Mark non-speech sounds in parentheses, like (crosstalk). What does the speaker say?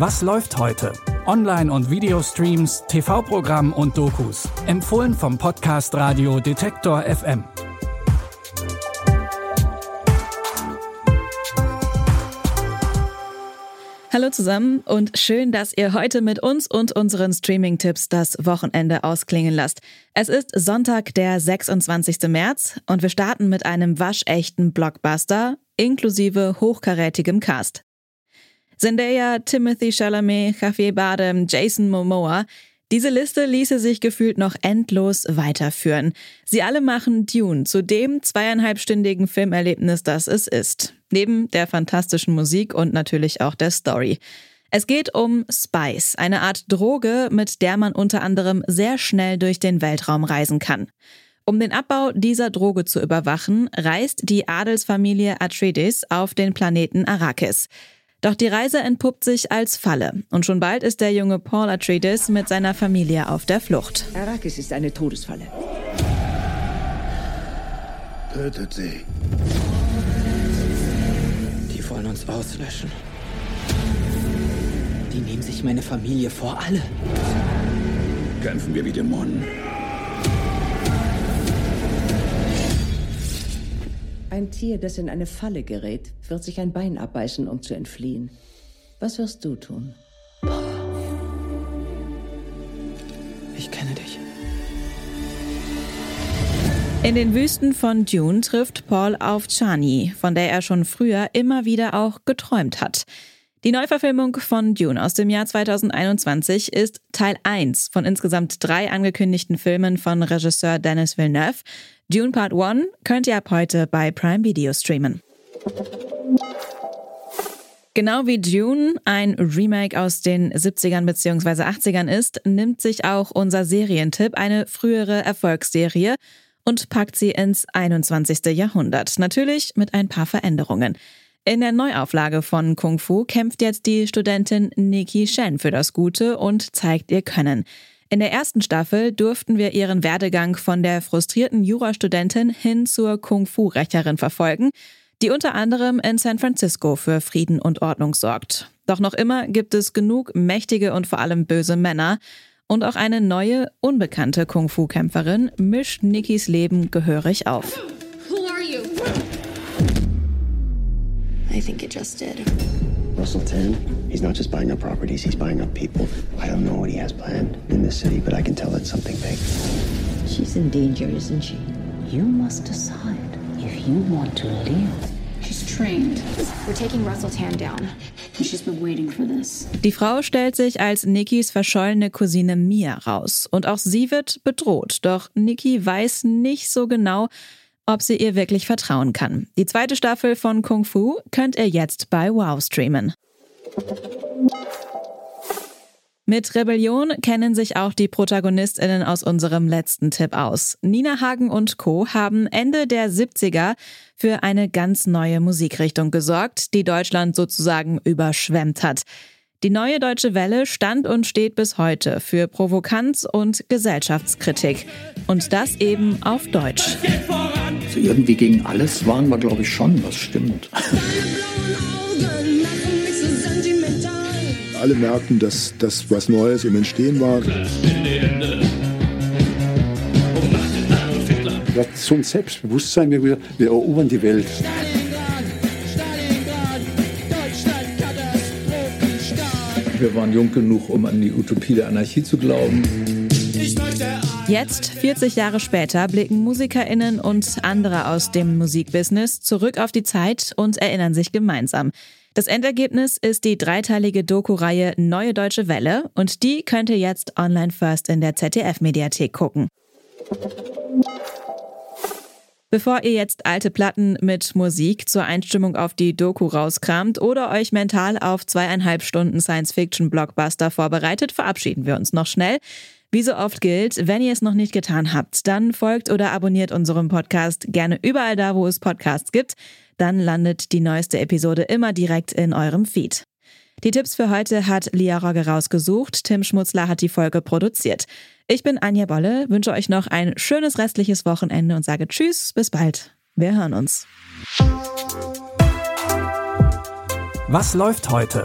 Was läuft heute? Online- und Videostreams, TV-Programm und Dokus. Empfohlen vom Podcast Radio Detektor FM. Hallo zusammen und schön, dass ihr heute mit uns und unseren Streaming-Tipps das Wochenende ausklingen lasst. Es ist Sonntag, der 26. März und wir starten mit einem waschechten Blockbuster inklusive hochkarätigem Cast. Zendaya, Timothy Chalamet, Javier Bardem, Jason Momoa – diese Liste ließe sich gefühlt noch endlos weiterführen. Sie alle machen Dune zu dem zweieinhalbstündigen Filmerlebnis, das es ist. Neben der fantastischen Musik und natürlich auch der Story. Es geht um Spice, eine Art Droge, mit der man unter anderem sehr schnell durch den Weltraum reisen kann. Um den Abbau dieser Droge zu überwachen, reist die Adelsfamilie Atreides auf den Planeten Arrakis. Doch die Reise entpuppt sich als Falle und schon bald ist der junge Paul Atreides mit seiner Familie auf der Flucht. Arrakis ist eine Todesfalle. Tötet sie. Die wollen uns auslöschen. Die nehmen sich meine Familie vor alle. Kämpfen wir wie Dämonen. Ein Tier, das in eine Falle gerät, wird sich ein Bein abbeißen, um zu entfliehen. Was wirst du tun? Ich kenne dich. In den Wüsten von Dune trifft Paul auf Chani, von der er schon früher immer wieder auch geträumt hat. Die Neuverfilmung von Dune aus dem Jahr 2021 ist Teil 1 von insgesamt drei angekündigten Filmen von Regisseur Dennis Villeneuve. Dune Part 1 könnt ihr ab heute bei Prime Video streamen. Genau wie Dune ein Remake aus den 70ern bzw. 80ern ist, nimmt sich auch unser Serientipp eine frühere Erfolgsserie und packt sie ins 21. Jahrhundert. Natürlich mit ein paar Veränderungen. In der Neuauflage von Kung Fu kämpft jetzt die Studentin Nikki Shen für das Gute und zeigt ihr Können. In der ersten Staffel durften wir ihren Werdegang von der frustrierten Jurastudentin hin zur Kung-Fu-Rächerin verfolgen, die unter anderem in San Francisco für Frieden und Ordnung sorgt. Doch noch immer gibt es genug mächtige und vor allem böse Männer. Und auch eine neue, unbekannte Kung-Fu-Kämpferin mischt Nikkis Leben gehörig auf. I think it just did. Russell Tan, he's not just buying up properties, he's buying up people. I don't know what he has planned in this city, but I can tell it's something big. She's in danger, isn't she? You must decide if you want to live. She's trained. We're taking Russell Tan down. She's been waiting for this. Die Frau stellt sich als Nikkis verschollene Cousine Mia raus. Und auch sie wird bedroht. Doch Nikki weiß nicht so genau, ob sie ihr wirklich vertrauen kann. Die zweite Staffel von Kung Fu könnt ihr jetzt bei Wow streamen. Mit Rebellion kennen sich auch die ProtagonistInnen aus unserem letzten Tipp aus. Nina Hagen und Co. haben Ende der 70er für eine ganz neue Musikrichtung gesorgt, die Deutschland sozusagen überschwemmt hat. Die neue deutsche Welle stand und steht bis heute für Provokanz und Gesellschaftskritik. Und das eben auf Deutsch. Also irgendwie gegen alles waren wir, glaube ich, schon, was stimmt. (laughs) Alle merkten, dass das was Neues im Entstehen war. Wir hatten so ein Selbstbewusstsein, wir, wir erobern die Welt. Wir waren jung genug, um an die Utopie der Anarchie zu glauben. Jetzt, 40 Jahre später, blicken MusikerInnen und andere aus dem Musikbusiness zurück auf die Zeit und erinnern sich gemeinsam. Das Endergebnis ist die dreiteilige Doku-Reihe Neue Deutsche Welle und die könnt ihr jetzt online first in der ZDF-Mediathek gucken. Bevor ihr jetzt alte Platten mit Musik zur Einstimmung auf die Doku rauskramt oder euch mental auf zweieinhalb Stunden Science-Fiction-Blockbuster vorbereitet, verabschieden wir uns noch schnell. Wie so oft gilt, wenn ihr es noch nicht getan habt, dann folgt oder abonniert unserem Podcast gerne überall da, wo es Podcasts gibt. Dann landet die neueste Episode immer direkt in eurem Feed. Die Tipps für heute hat Lia Rogge rausgesucht. Tim Schmutzler hat die Folge produziert. Ich bin Anja Bolle, wünsche euch noch ein schönes restliches Wochenende und sage Tschüss, bis bald. Wir hören uns. Was läuft heute?